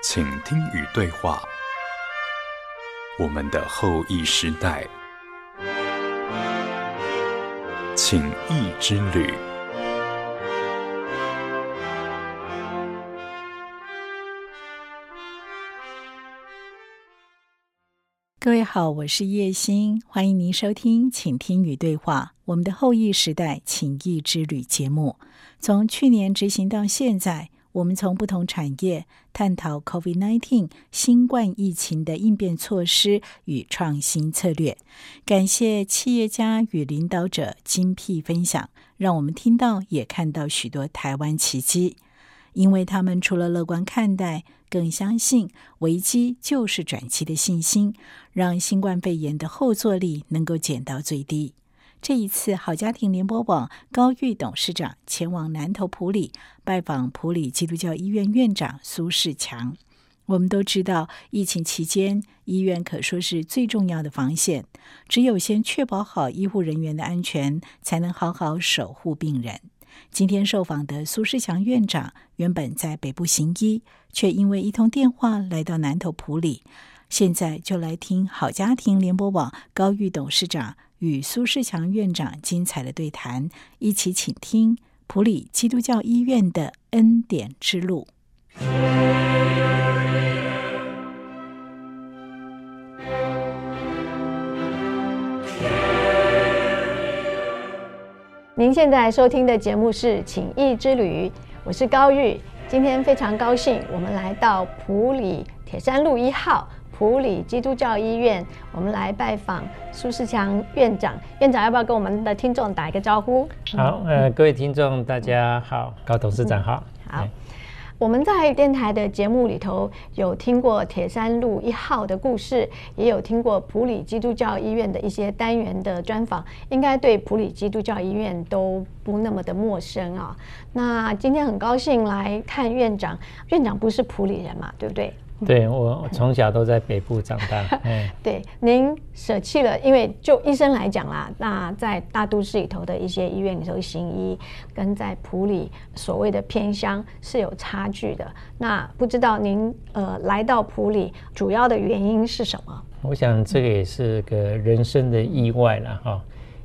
请听与对话，我们的后疫时代，请益之旅。各位好，我是叶欣，欢迎您收听《请听与对话》我们的后疫时代，请益之旅节目。从去年执行到现在，我们从不同产业探讨 COVID-19 新冠疫情的应变措施与创新策略。感谢企业家与领导者精辟分享，让我们听到也看到许多台湾奇迹。因为他们除了乐观看待，更相信危机就是转机的信心，让新冠肺炎的后坐力能够减到最低。这一次，好家庭联播网高玉董事长前往南投埔里拜访埔里基督教医院院长苏世强。我们都知道，疫情期间医院可说是最重要的防线，只有先确保好医护人员的安全，才能好好守护病人。今天受访的苏世强院长原本在北部行医，却因为一通电话来到南投埔里。现在就来听好家庭联播网高玉董事长与苏世强院长精彩的对谈，一起倾听普里基督教医院的恩典之路。您现在收听的节目是《情谊之旅》，我是高玉。今天非常高兴，我们来到普里铁山路一号埔里基督教医院，我们来拜访苏世强院长。院长要不要跟我们的听众打一个招呼？好，呃，各位听众大家好，高董事长好。好。我们在电台的节目里头有听过铁山路一号的故事，也有听过普里基督教医院的一些单元的专访，应该对普里基督教医院都不那么的陌生啊。那今天很高兴来看院长，院长不是普里人嘛，对不对？对，我从小都在北部长大。嗯，对，您舍弃了，因为就医生来讲啦，那在大都市里头的一些医院里头行医，跟在埔里所谓的偏乡是有差距的。那不知道您呃来到埔里主要的原因是什么？我想这个也是个人生的意外了哈，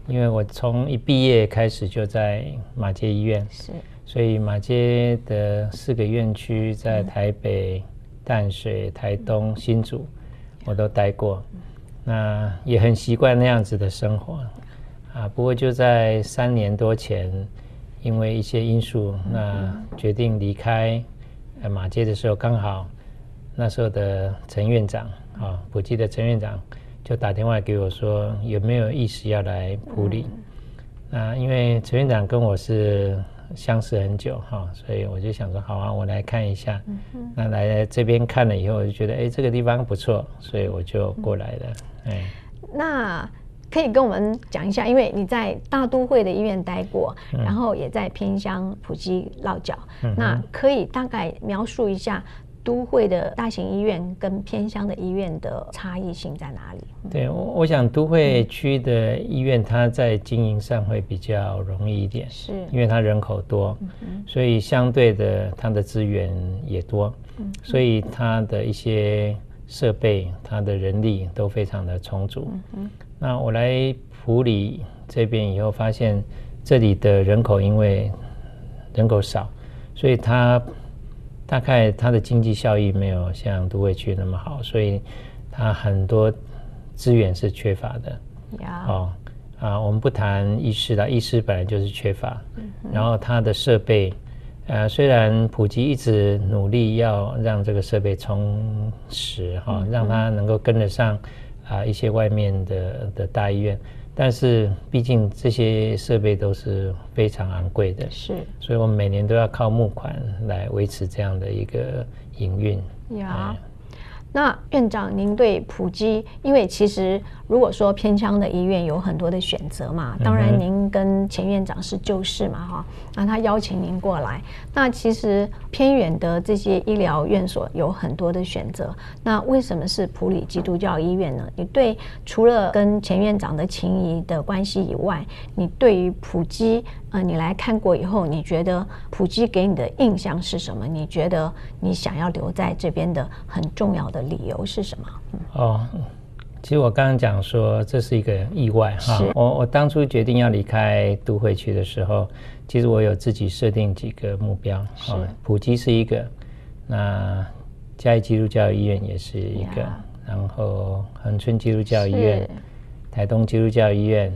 因为我从一毕业开始就在马街医院，是，所以马街的四个院区在台北。嗯淡水、台东、新竹，我都待过，那也很习惯那样子的生活啊。不过就在三年多前，因为一些因素，那决定离开马街的时候，刚好那时候的陈院长啊，普济的陈院长就打电话给我说，有没有意思要来普里？那因为陈院长跟我是。相识很久哈，所以我就想说，好啊，我来看一下。嗯、哼那来这边看了以后，我就觉得，哎，这个地方不错，所以我就过来了。哎、嗯，那可以跟我们讲一下，因为你在大都会的医院待过，嗯、然后也在偏乡普及落脚，嗯、那可以大概描述一下。都会的大型医院跟偏乡的医院的差异性在哪里？对，我我想都会区的医院，它在经营上会比较容易一点，是因为它人口多，嗯、所以相对的它的资源也多，嗯、所以它的一些设备、它的人力都非常的充足。嗯、哼那我来普里这边以后，发现这里的人口因为人口少，所以它。大概它的经济效益没有像都会区那么好，所以它很多资源是缺乏的。哦啊，我们不谈医师了，医师本来就是缺乏。Mm hmm. 然后它的设备，呃，虽然普及一直努力要让这个设备充实哈，哦 mm hmm. 让它能够跟得上啊一些外面的的大医院。但是毕竟这些设备都是非常昂贵的，是，所以我们每年都要靠募款来维持这样的一个营运。呀，那院长，您对普及，因为其实如果说偏乡的医院有很多的选择嘛，当然您跟前院长是旧识嘛，哈，那他邀请您过来，那其实偏远的这些医疗院所有很多的选择，那为什么是普里基督教医院呢？你对除了跟前院长的情谊的关系以外，你对于普基，呃，你来看过以后，你觉得普基给你的印象是什么？你觉得你想要留在这边的很重要的理由是什么？哦，其实我刚刚讲说这是一个意外哈。我我当初决定要离开都会区的时候，其实我有自己设定几个目标。是，普及是一个，那嘉义基督教医院也是一个，然后恒春基督教医院、台东基督教医院，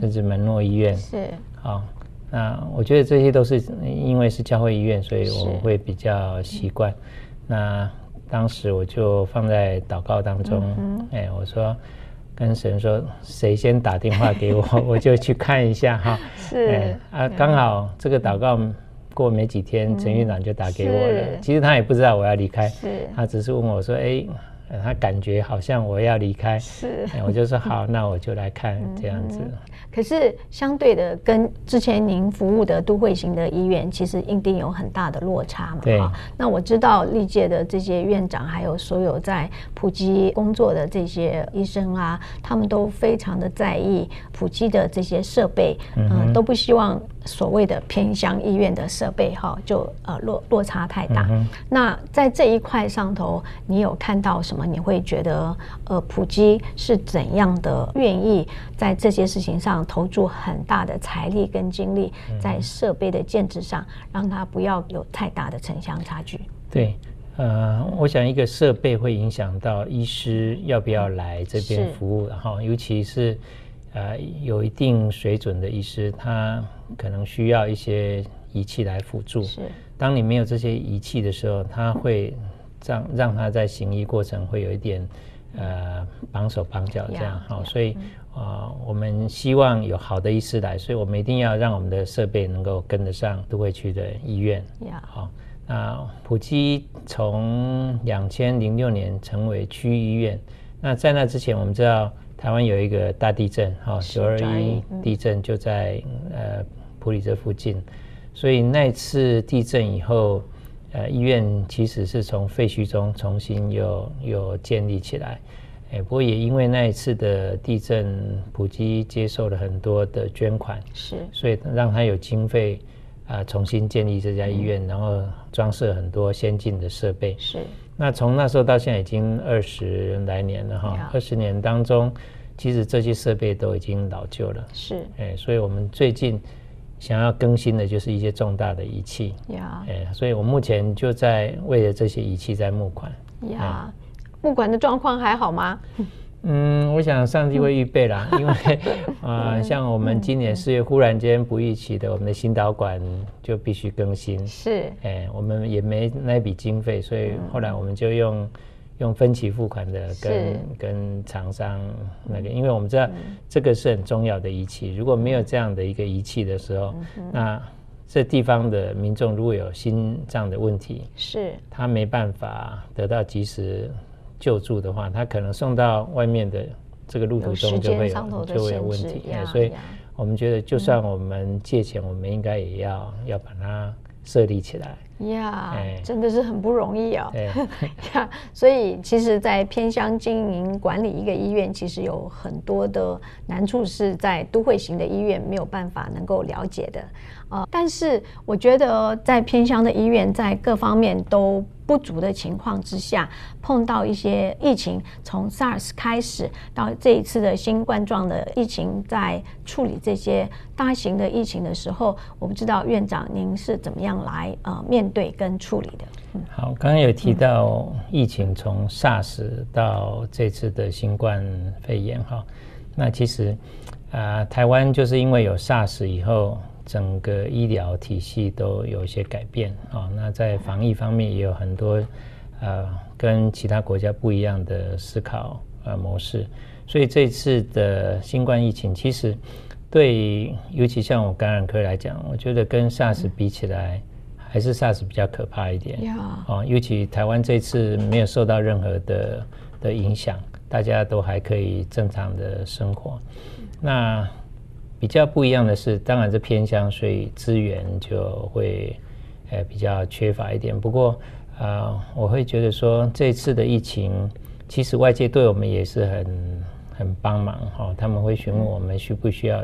甚至门诺医院是。好。那我觉得这些都是因为是教会医院，所以我会比较习惯。那当时我就放在祷告当中，哎、欸，我说跟神说，谁先打电话给我，我就去看一下哈。是、哎、啊，刚好这个祷告过没几天，陈院长就打给我了。其实他也不知道我要离开，他只是问我说，哎、欸。他感觉好像我要离开，是，我就说好，那我就来看这样子。可是相对的，跟之前您服务的都会型的医院，其实一定有很大的落差嘛。对。那我知道历届的这些院长，还有所有在普及工作的这些医生啊，他们都非常的在意普及的这些设备，嗯，都不希望所谓的偏乡医院的设备哈，就呃落落差太大。那在这一块上头，你有看到什么？你会觉得，呃，普基是怎样的愿意在这些事情上投注很大的财力跟精力，在设备的建制上，让它不要有太大的城乡差距？对，呃，我想一个设备会影响到医师要不要来这边服务，然后尤其是呃有一定水准的医师，他可能需要一些仪器来辅助。是，当你没有这些仪器的时候，他会。让让他在行医过程会有一点，呃，绑手绑脚这样好，所以啊，我们希望有好的医师来，所以我们一定要让我们的设备能够跟得上都会区的医院。好，那普基从两千零六年成为区医院，那在那之前，我们知道台湾有一个大地震，哈，九二一地震就在呃普里这附近，所以那次地震以后。呃，医院其实是从废墟中重新又又建立起来，哎，不过也因为那一次的地震，普基接受了很多的捐款，是，所以让他有经费啊、呃，重新建立这家医院，嗯、然后装设很多先进的设备，是。那从那时候到现在已经二十来年了哈，二十年当中，其实这些设备都已经老旧了，是，哎，所以我们最近。想要更新的就是一些重大的仪器，呀，哎，所以我目前就在为了这些仪器在募款，呀，募款的状况还好吗？嗯，我想上帝会预备啦，因为 啊、呃，像我们今年四月忽然间不预期的，我们的新导管就必须更新，是，哎，我们也没那笔经费，所以后来我们就用。用分期付款的跟跟厂商那个，因为我们知道这个是很重要的仪器，如果没有这样的一个仪器的时候，那这地方的民众如果有心脏的问题，是。他没办法得到及时救助的话，他可能送到外面的这个路途中就会有就会有问题。所以我们觉得，就算我们借钱，我们应该也要要把它设立起来。呀，yeah, 真的是很不容易哦。呀，yeah, 所以其实，在偏乡经营管理一个医院，其实有很多的难处是在都会型的医院没有办法能够了解的。呃，但是我觉得在偏乡的医院，在各方面都不足的情况之下，碰到一些疫情，从 SARS 开始到这一次的新冠状的疫情，在处理这些大型的疫情的时候，我不知道院长您是怎么样来呃面对跟处理的？嗯，好，刚刚有提到疫情从 SARS 到这次的新冠肺炎哈，那其实啊，呃，台湾就是因为有 SARS 以后。整个医疗体系都有一些改变啊，那在防疫方面也有很多呃跟其他国家不一样的思考呃模式，所以这次的新冠疫情其实对尤其像我感染科来讲，我觉得跟 SARS 比起来还是 SARS 比较可怕一点。呀，哦，尤其台湾这次没有受到任何的的影响，大家都还可以正常的生活。那比较不一样的是，当然是偏乡，所以资源就会呃比较缺乏一点。不过啊、呃，我会觉得说这次的疫情，其实外界对我们也是很很帮忙哈、哦。他们会询问我们需不需要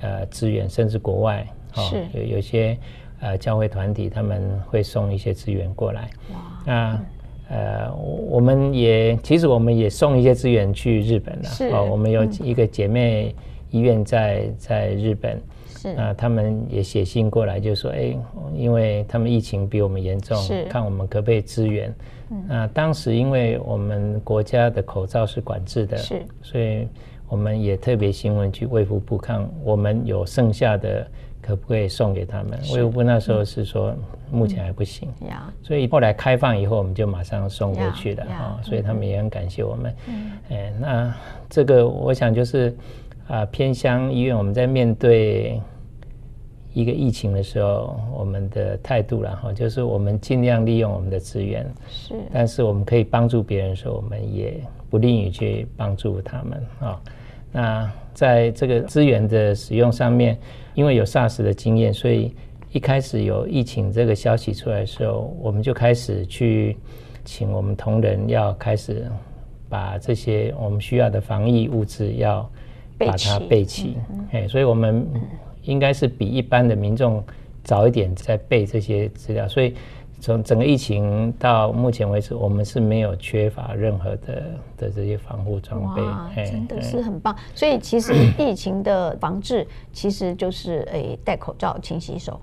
呃资源，甚至国外哈、哦、有有些呃教会团体他们会送一些资源过来。哇，那呃我们也其实我们也送一些资源去日本了。是哦，我们有一个姐妹。医院在在日本，是啊，他们也写信过来，就说，哎，因为他们疫情比我们严重，是看我们可不可以支援。嗯、那当时因为我们国家的口罩是管制的，是，所以我们也特别询问去卫福部看，我们有剩下的可不可以送给他们。卫福部那时候是说、嗯、目前还不行，嗯、所以后来开放以后，我们就马上送过去了啊、哦，所以他们也很感谢我们。嗯，哎，那这个我想就是。啊，偏乡医院，我们在面对一个疫情的时候，我们的态度，然后就是我们尽量利用我们的资源，是，但是我们可以帮助别人的时候，我们也不吝于去帮助他们啊。那在这个资源的使用上面，因为有 SARS 的经验，所以一开始有疫情这个消息出来的时候，我们就开始去请我们同仁要开始把这些我们需要的防疫物资要。把它备齐，哎、嗯，所以我们应该是比一般的民众早一点在备这些资料，所以从整个疫情到目前为止，我们是没有缺乏任何的的这些防护装备，哇，真的是很棒。所以其实 疫情的防治其实就是诶戴口罩、勤洗手。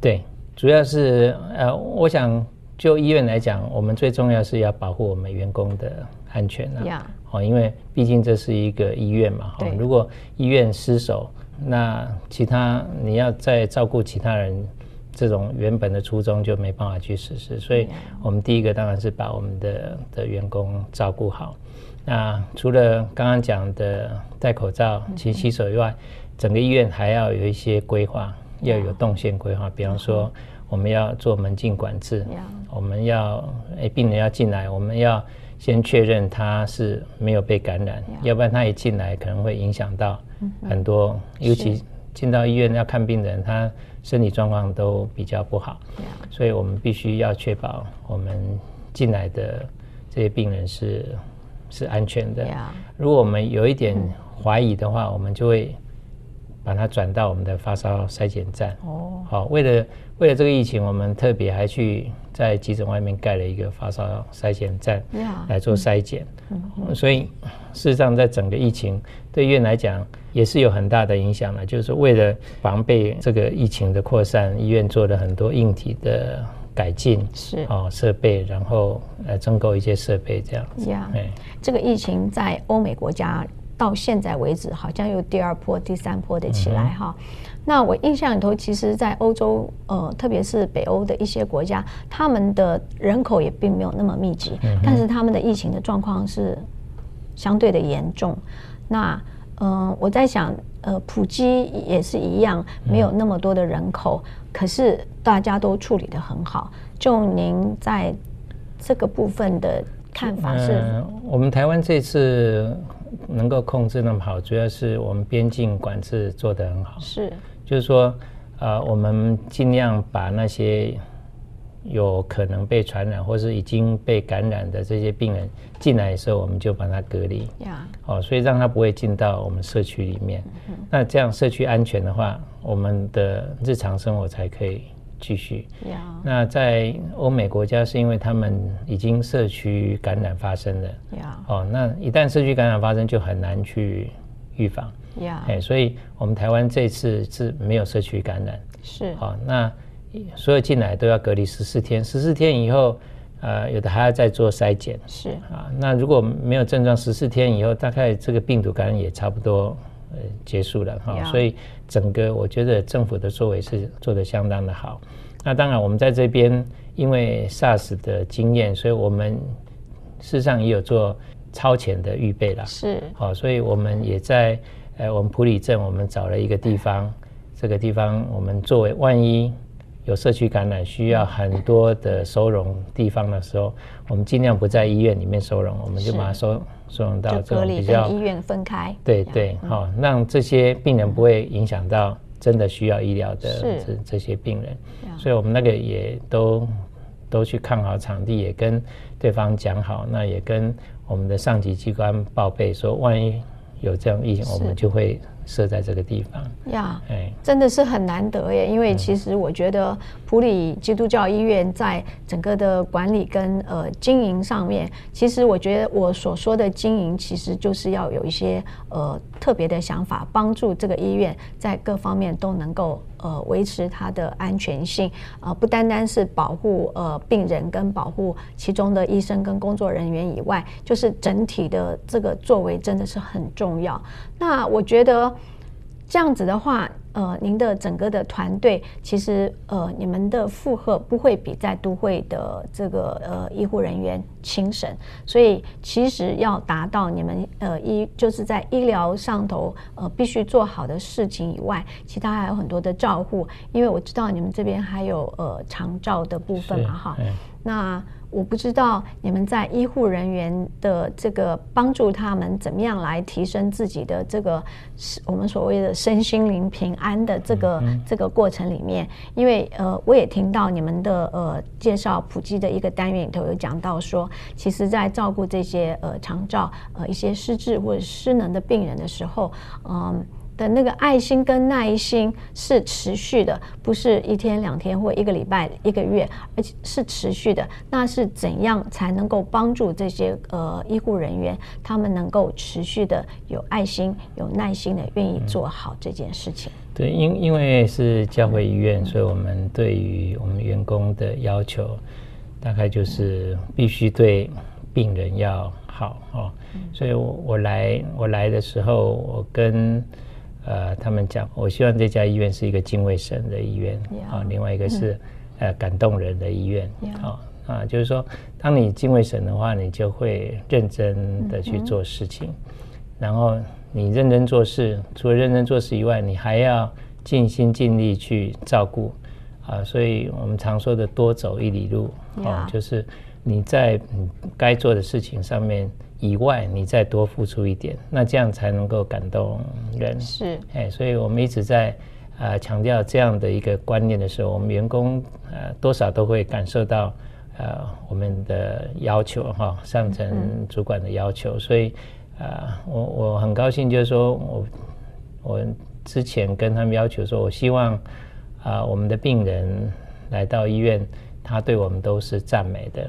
对，主要是呃，我想就医院来讲，我们最重要是要保护我们员工的安全啊。哦，因为毕竟这是一个医院嘛，哈，如果医院失守，那其他你要再照顾其他人，这种原本的初衷就没办法去实施。所以，我们第一个当然是把我们的的员工照顾好。那除了刚刚讲的戴口罩、勤洗手以外，整个医院还要有一些规划，要有动线规划。比方说，我们要做门禁管制，我们要诶病人要进来，我们要。先确认他是没有被感染，要不然他一进来可能会影响到很多，尤其进到医院要看病的人，他身体状况都比较不好，所以我们必须要确保我们进来的这些病人是是安全的。如果我们有一点怀疑的话，我们就会把它转到我们的发烧筛检站。哦，好，为了为了这个疫情，我们特别还去。在急诊外面盖了一个发烧筛检站，来做筛检。所以事实上，在整个疫情对医院来讲也是有很大的影响了。就是为了防备这个疫情的扩散，医院做了很多硬体的改进，是哦设备，然后呃增购一些设备这样子。呀，这个疫情在欧美国家到现在为止，好像有第二波、第三波的起来哈。那我印象里头，其实，在欧洲，呃，特别是北欧的一些国家，他们的人口也并没有那么密集，嗯、但是他们的疫情的状况是相对的严重。那，呃，我在想，呃，普及也是一样，没有那么多的人口，嗯、可是大家都处理的很好。就您在这个部分的看法是？呃、我们台湾这次能够控制那么好，主要是我们边境管制做得很好。是。就是说，呃，我们尽量把那些有可能被传染或是已经被感染的这些病人进来的时候，我们就把它隔离。呀。哦，所以让他不会进到我们社区里面。嗯。那这样社区安全的话，我们的日常生活才可以继续。呀。那在欧美国家，是因为他们已经社区感染发生了。呀。哦，那一旦社区感染发生，就很难去预防。呀，哎，所以我们台湾这次是没有社区感染，是好，那所有进来都要隔离十四天，十四天以后，呃，有的还要再做筛检，是啊，那如果没有症状，十四天以后，大概这个病毒感染也差不多呃结束了哈，所以整个我觉得政府的作为是做得相当的好。那当然我们在这边因为 SARS 的经验，所以我们事实上也有做超前的预备了，是好，所以我们也在。呃，我们普里镇，我们找了一个地方，这个地方我们作为万一有社区感染，需要很多的收容地方的时候，我们尽量不在医院里面收容，我们就把它收收容到这种比较医院分开。对对，好，让这些病人不会影响到真的需要医疗的这这些病人。所以我们那个也都都去看好场地，也跟对方讲好，那也跟我们的上级机关报备说，万一有这样疫情，我们就会。设在这个地方呀，真的是很难得耶。因为其实我觉得普里基督教医院在整个的管理跟呃经营上面，其实我觉得我所说的经营，其实就是要有一些呃特别的想法，帮助这个医院在各方面都能够呃维持它的安全性啊，不单单是保护呃病人跟保护其中的医生跟工作人员以外，就是整体的这个作为真的是很重要。那我觉得。这样子的话，呃，您的整个的团队其实呃，你们的负荷不会比在都会的这个呃医护人员轻省，所以其实要达到你们呃医就是在医疗上头呃必须做好的事情以外，其他还有很多的照护，因为我知道你们这边还有呃长照的部分嘛哈，那。我不知道你们在医护人员的这个帮助他们怎么样来提升自己的这个我们所谓的身心灵平安的这个这个过程里面，因为呃我也听到你们的呃介绍普及的一个单元里头有讲到说，其实在照顾这些呃长照呃一些失智或者失能的病人的时候，嗯。的那个爱心跟耐心是持续的，不是一天两天或一个礼拜、一个月，而且是持续的。那是怎样才能够帮助这些呃医护人员，他们能够持续的有爱心、有耐心的愿意做好这件事情？对，因因为是教会医院，所以我们对于我们员工的要求，大概就是必须对病人要好哦。所以我我来我来的时候，我跟呃，他们讲，我希望这家医院是一个敬畏神的医院啊。另外一个是呃感动人的医院啊啊，就是说，当你敬畏神的话，你就会认真的去做事情。然后你认真做事，除了认真做事以外，你还要尽心尽力去照顾啊。所以我们常说的多走一里路啊，就是你在该做的事情上面。以外，你再多付出一点，那这样才能够感动人。是，哎，所以我们一直在啊、呃、强调这样的一个观念的时候，我们员工呃多少都会感受到呃我们的要求哈，上层主管的要求。嗯、所以啊、呃，我我很高兴，就是说我我之前跟他们要求说，我希望啊、呃、我们的病人来到医院。他对我们都是赞美的.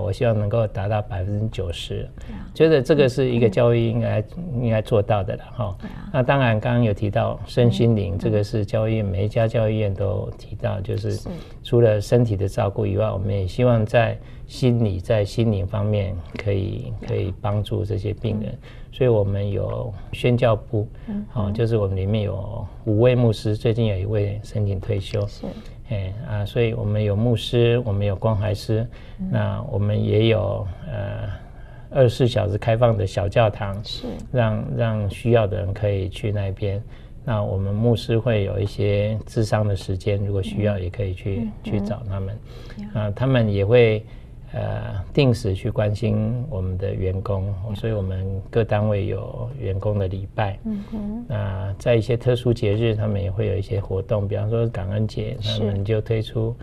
我希望能够达到百分之九十，觉得这个是一个教育应该、嗯、应该做到的了哈。那当然，刚刚有提到身心灵，嗯、这个是教育每一家教育院都提到，就是除了身体的照顾以外，我们也希望在心理、在心灵方面可以可以帮助这些病人。所以我们有宣教部，嗯，就是我们里面有五位牧师，最近有一位申请退休。啊，所以我们有牧师，我们有关怀师，嗯、那我们也有呃二十四小时开放的小教堂，是让让需要的人可以去那边。那我们牧师会有一些智商的时间，如果需要也可以去、嗯、去找他们。嗯、啊，他们也会。呃，定时去关心我们的员工，所以我们各单位有员工的礼拜。嗯哼。那在一些特殊节日，他们也会有一些活动，比方说感恩节，他们就推出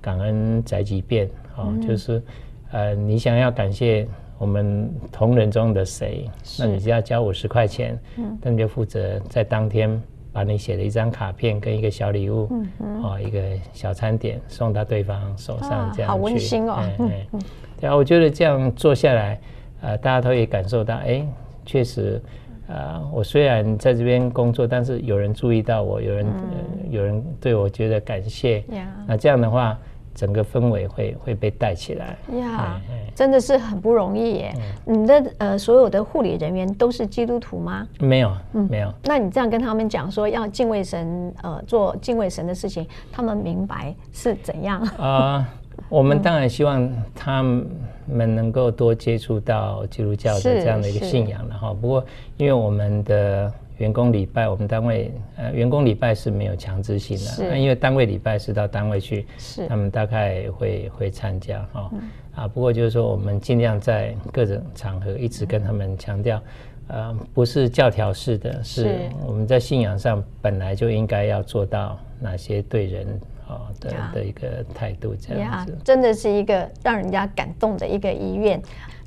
感恩宅急便，哦，就是呃，你想要感谢我们同仁中的谁，那你只要交五十块钱，嗯，那你就负责在当天。把你写的一张卡片跟一个小礼物，嗯嗯、哦，一个小餐点送到对方手上，这样、啊、好温馨哦。嗯嗯、对啊，我觉得这样做下来，呃，大家都可以感受到，哎，确实，啊、呃，我虽然在这边工作，但是有人注意到我，有人、嗯呃、有人对我觉得感谢，嗯、那这样的话。整个氛围会会被带起来呀，真的是很不容易耶。你的呃所有的护理人员都是基督徒吗？没有，嗯，没有。那你这样跟他们讲说要敬畏神，呃，做敬畏神的事情，他们明白是怎样啊？我们当然希望他们能够多接触到基督教的这样的一个信仰了哈。不过，因为我们的员工礼拜，我们单位呃员工礼拜是没有强制性的，那因为单位礼拜是到单位去，是他们大概会会参加哈、哦嗯、啊。不过就是说，我们尽量在各种场合一直跟他们强调，呃，不是教条式的，是我们在信仰上本来就应该要做到哪些对人哦的的一个态度这样子。真的是一个让人家感动的一个医院。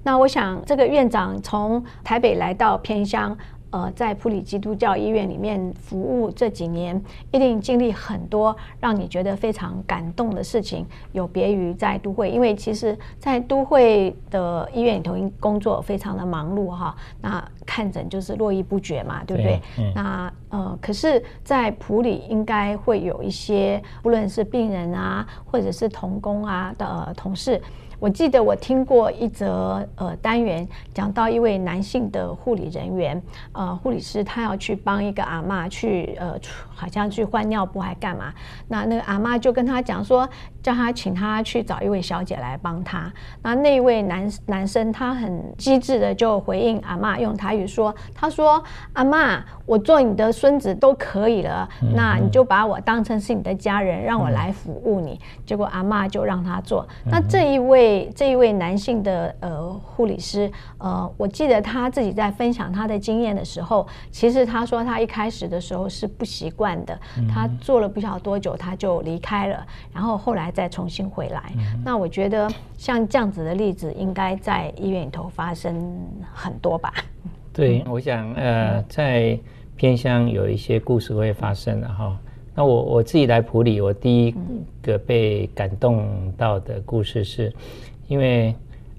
那我想，这个院长从台北来到偏乡。呃，在普里基督教医院里面服务这几年，一定经历很多让你觉得非常感动的事情，有别于在都会，因为其实，在都会的医院里头工作非常的忙碌哈，那看诊就是络绎不绝嘛，对不对？对那呃，可是，在普里应该会有一些，不论是病人啊，或者是童工啊的、呃、同事。我记得我听过一则呃单元，讲到一位男性的护理人员，呃护理师他要去帮一个阿嬷去呃好像去换尿布还干嘛，那那个阿嬷就跟他讲说，叫他请他去找一位小姐来帮他。那那位男男生他很机智的就回应阿嬷用台语说，他说阿嬷，我做你的孙子都可以了，那你就把我当成是你的家人，让我来服务你。结果阿嬷就让他做。那这一位。这一位男性的呃护理师，呃，我记得他自己在分享他的经验的时候，其实他说他一开始的时候是不习惯的，他做了不晓得多久他就离开了，然后后来再重新回来。那我觉得像这样子的例子，应该在医院里头发生很多吧？对，我想呃，在偏乡有一些故事会发生的哈。那我我自己来普里，我第一个被感动到的故事是，因为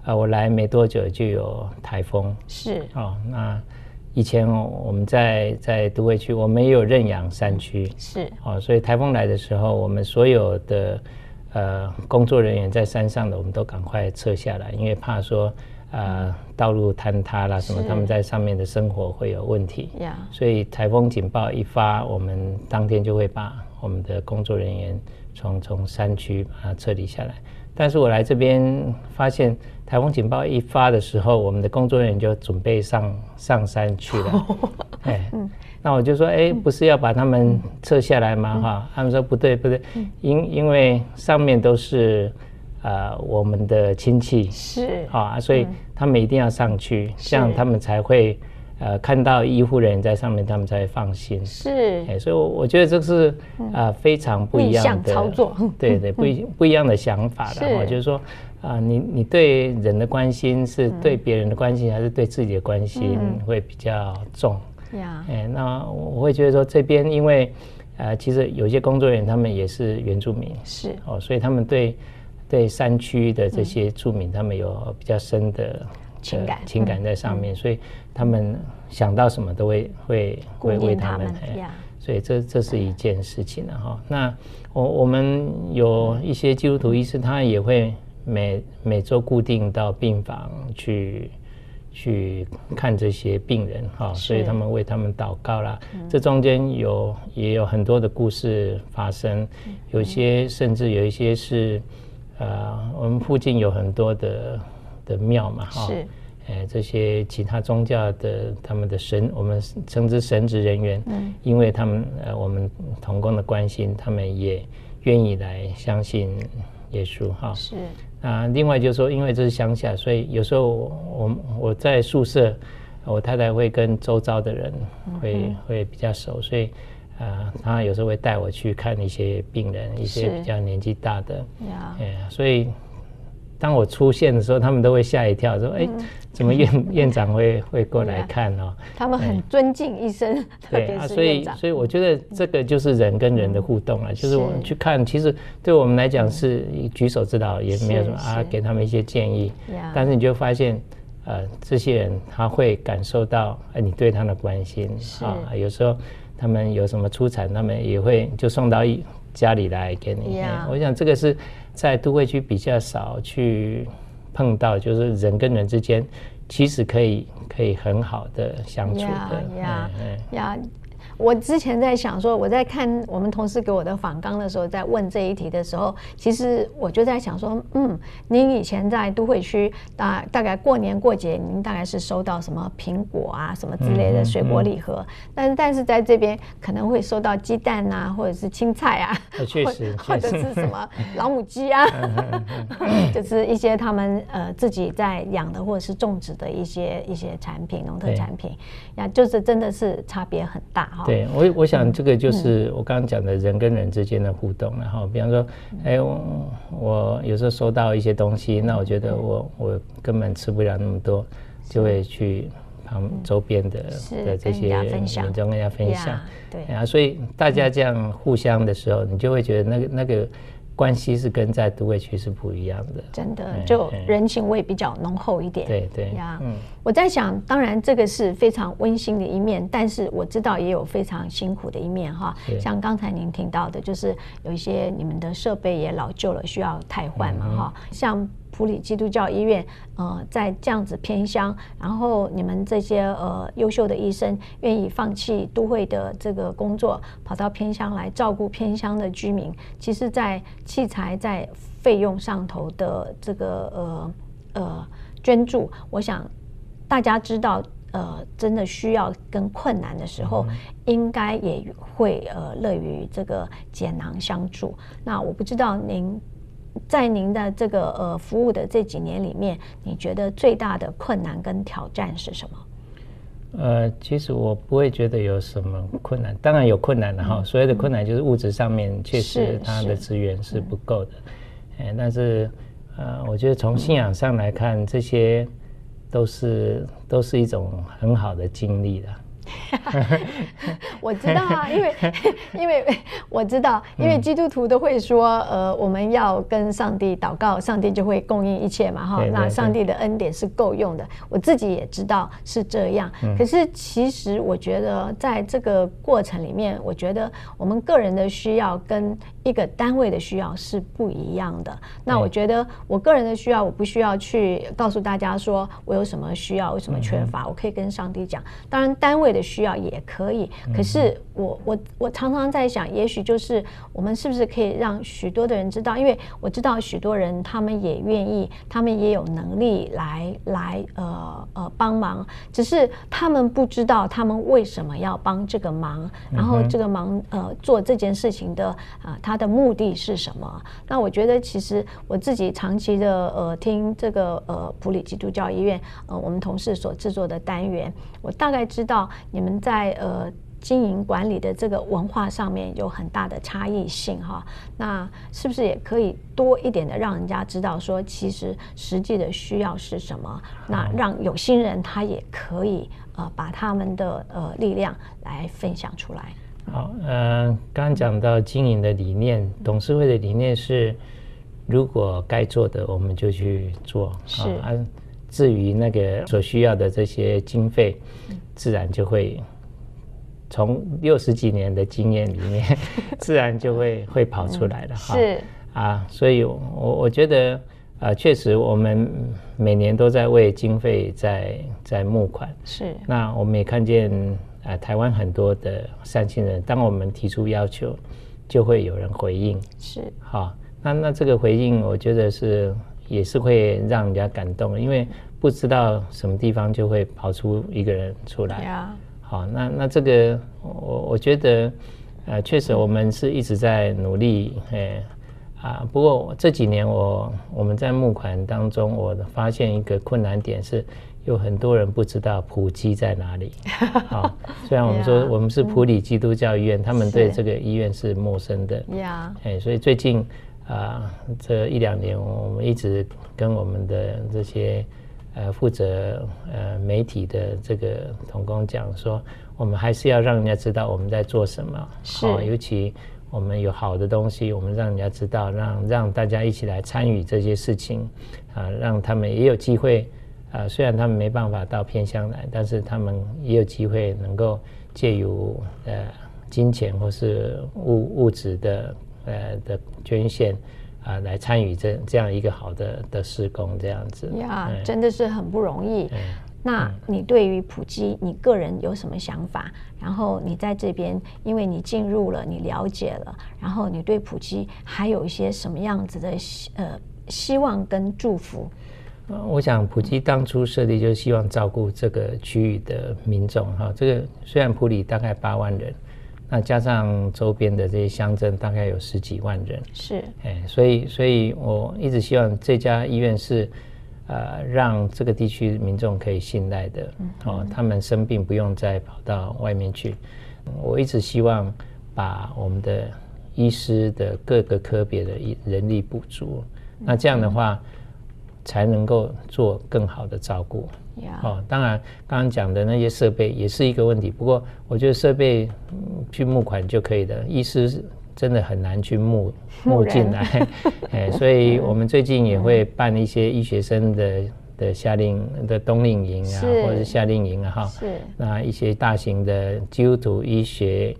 啊、呃，我来没多久就有台风，是哦。那以前我们在在都会区，我们也有认养山区，是哦。所以台风来的时候，我们所有的呃工作人员在山上的，我们都赶快撤下来，因为怕说。呃，道路坍塌啦，什么？他们在上面的生活会有问题。所以台风警报一发，我们当天就会把我们的工作人员从从山区把它撤离下来。但是我来这边发现，台风警报一发的时候，我们的工作人员就准备上上山去了。哎，那我就说，哎，不是要把他们撤下来吗？哈，他们说不对，不对，因因为上面都是。呃，我们的亲戚。是。啊，所以他们一定要上去，嗯、这样他们才会呃看到医护人员在上面，他们才会放心。是，哎，所以，我我觉得这是啊、呃、非常不一样的操作，对对，不一不一样的想法的哈，就是说啊、呃，你你对人的关心是对别人的关心，还是对自己的关心会比较重？呀、嗯，哎，那我会觉得说这边因为呃，其实有些工作人员他们也是原住民，是。哦，所以他们对。对山区的这些住民，他们有比较深的情感情感在上面，所以他们想到什么都会会会为他们，所以这这是一件事情了哈。那我我们有一些基督徒医师，他也会每每周固定到病房去去看这些病人哈，所以他们为他们祷告啦。这中间有也有很多的故事发生，有些甚至有一些是。呃，我们附近有很多的的庙嘛，哈，是，呃，这些其他宗教的他们的神，我们称之神职人员，嗯，因为他们呃我们同工的关心，他们也愿意来相信耶稣，哈，是。啊，另外就是说，因为这是乡下，所以有时候我我在宿舍，我太太会跟周遭的人会、嗯、会比较熟，所以。啊，她有时候会带我去看一些病人，一些比较年纪大的，哎，所以当我出现的时候，他们都会吓一跳，说：“哎，怎么院 院长会会过来看哦？”他们很尊敬医生，对 啊，所以所以我觉得这个就是人跟人的互动啊，就是我们去看，其实对我们来讲是举手之劳，也没有什么啊，给他们一些建议。但是你就发现，呃，这些人他会感受到，哎，你对他的关心啊，有时候。他们有什么出产，他们也会就送到家里来给你。我想这个是在都会区比较少去碰到，就是人跟人之间其实可以可以很好的相处的。呀呀呀！我之前在想说，我在看我们同事给我的访纲的时候，在问这一题的时候，其实我就在想说，嗯，您以前在都会区大大概过年过节，您大概是收到什么苹果啊什么之类的水果礼盒，嗯嗯、但是但是在这边可能会收到鸡蛋啊，或者是青菜啊，确实，或者是什么 老母鸡啊，就是一些他们呃自己在养的或者是种植的一些一些产品，农特产品，呀，就是真的是差别很大哈。对我，我想这个就是我刚刚讲的人跟人之间的互动，然后比方说，哎，我我有时候收到一些东西，那我觉得我我根本吃不了那么多，就会去旁周边的的这些民众跟大家分享，对。啊，所以大家这样互相的时候，你就会觉得那个那个。关系是跟在都会区是不一样的，真的，就人情味比较浓厚一点。对对呀，嗯，我在想，当然这个是非常温馨的一面，但是我知道也有非常辛苦的一面哈。像刚才您听到的，就是有一些你们的设备也老旧了，需要汰换嘛哈。像。埔里基督教医院，呃，在这样子偏乡，然后你们这些呃优秀的医生愿意放弃都会的这个工作，跑到偏乡来照顾偏乡的居民，其实，在器材在费用上头的这个呃呃捐助，我想大家知道，呃，真的需要跟困难的时候，应该也会呃乐于这个解囊相助。那我不知道您。在您的这个呃服务的这几年里面，你觉得最大的困难跟挑战是什么？呃，其实我不会觉得有什么困难，当然有困难的哈。所谓的困难就是物质上面确实它的资源是不够的，哎，但是呃，我觉得从信仰上来看，这些都是都是一种很好的经历的。我知道啊，因为 因为我知道，因为基督徒都会说，呃，我们要跟上帝祷告，上帝就会供应一切嘛，哈。那上帝的恩典是够用的，我自己也知道是这样。可是其实我觉得，在这个过程里面，我觉得我们个人的需要跟一个单位的需要是不一样的。那我觉得我个人的需要，我不需要去告诉大家说我有什么需要，有什么缺乏，我可以跟上帝讲。当然，单位的需要也可以，可是我我我常常在想，也许就是我们是不是可以让许多的人知道，因为我知道许多人他们也愿意，他们也有能力来来呃呃帮忙，只是他们不知道他们为什么要帮这个忙，然后这个忙呃做这件事情的啊、呃、他的目的是什么？那我觉得其实我自己长期的呃听这个呃普里基督教医院呃我们同事所制作的单元，我大概知道。你们在呃经营管理的这个文化上面有很大的差异性哈，那是不是也可以多一点的让人家知道说，其实实际的需要是什么？那让有心人他也可以呃把他们的呃力量来分享出来。好，呃，刚刚讲到经营的理念，董事会的理念是，如果该做的我们就去做，是。啊至于那个所需要的这些经费，自然就会从六十几年的经验里面，自然就会会跑出来了哈。是啊，所以我我觉得啊，确实我们每年都在为经费在在募款。是。那我们也看见啊，台湾很多的善心人，当我们提出要求，就会有人回应。是。好，那那这个回应，我觉得是。也是会让人家感动，因为不知道什么地方就会跑出一个人出来。好，那那这个我我觉得，呃，确实我们是一直在努力，哎，啊，不过这几年我我们在募款当中，我发现一个困难点是，有很多人不知道普基在哪里。好，虽然我们说我们是普里基督教医院，他们对这个医院是陌生的。哎，所以最近。啊，这一两年，我们一直跟我们的这些呃负责呃媒体的这个同工讲说，我们还是要让人家知道我们在做什么。是，尤其我们有好的东西，我们让人家知道，让让大家一起来参与这些事情，啊，让他们也有机会。啊，虽然他们没办法到偏乡来，但是他们也有机会能够借由呃金钱或是物物质的。呃的捐献啊、呃，来参与这这样一个好的的施工，这样子呀，真的是很不容易。那你对于普基，你个人有什么想法？然后你在这边，因为你进入了，你了解了，然后你对普基还有一些什么样子的呃希望跟祝福？我想普基当初设立就是希望照顾这个区域的民众哈。这个虽然普里大概八万人，那加上周边的这些乡镇，大概有十几万人。是，哎，所以，所以我一直希望这家医院是，呃，让这个地区民众可以信赖的。哦，他们生病不用再跑到外面去。我一直希望把我们的医师的各个科别的人力补足。那这样的话。才能够做更好的照顾。哦，当然，刚刚讲的那些设备也是一个问题。不过，我觉得设备去募款就可以的，医师真的很难去募 募进来。哎，所以我们最近也会办一些医学生的的夏令的冬令营啊，或者是夏令营啊，哈。是。那一些大型的基督徒医学。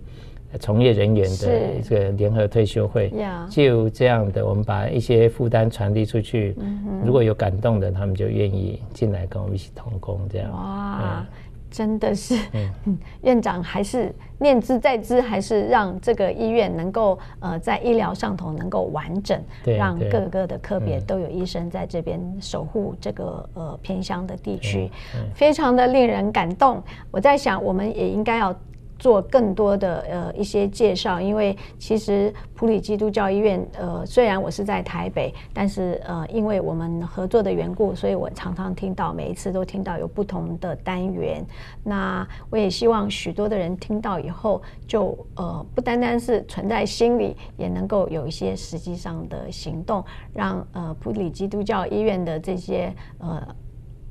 从业人员的这个联合退休会，就这样的，我们把一些负担传递出去。如果有感动的，他们就愿意进来跟我们一起同工。这样哇，真的是，嗯，院长还是念兹在兹，还是让这个医院能够呃在医疗上头能够完整，让各个的科别都有医生在这边守护这个呃偏乡的地区，非常的令人感动。我在想，我们也应该要。做更多的呃一些介绍，因为其实普里基督教医院呃虽然我是在台北，但是呃因为我们合作的缘故，所以我常常听到每一次都听到有不同的单元。那我也希望许多的人听到以后就，呃不单单是存在心里，也能够有一些实际上的行动，让呃普里基督教医院的这些呃。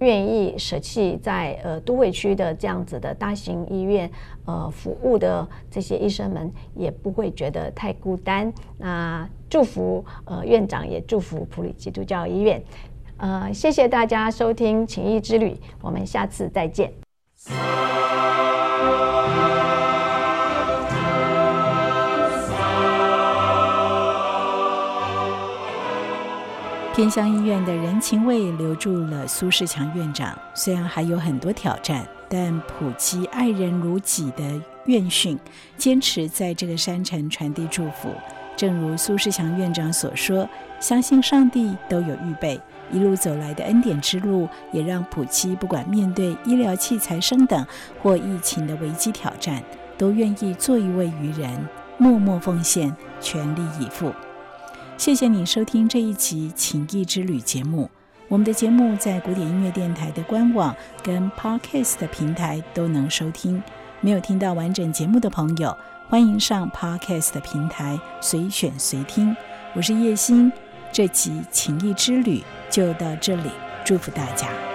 愿意舍弃在呃都会区的这样子的大型医院呃服务的这些医生们，也不会觉得太孤单。那祝福呃院长，也祝福普里基督教医院。呃，谢谢大家收听情谊之旅，我们下次再见。偏乡医院的人情味留住了苏世强院长。虽然还有很多挑战，但普基爱人如己的院训，坚持在这个山城传递祝福。正如苏世强院长所说：“相信上帝都有预备，一路走来的恩典之路，也让普基不管面对医疗器材升等或疫情的危机挑战，都愿意做一位愚人，默默奉献，全力以赴。”谢谢你收听这一期《情谊之旅》节目。我们的节目在古典音乐电台的官网跟 Podcast 的平台都能收听。没有听到完整节目的朋友，欢迎上 Podcast 的平台随选随听。我是叶欣，这集《情谊之旅》就到这里，祝福大家。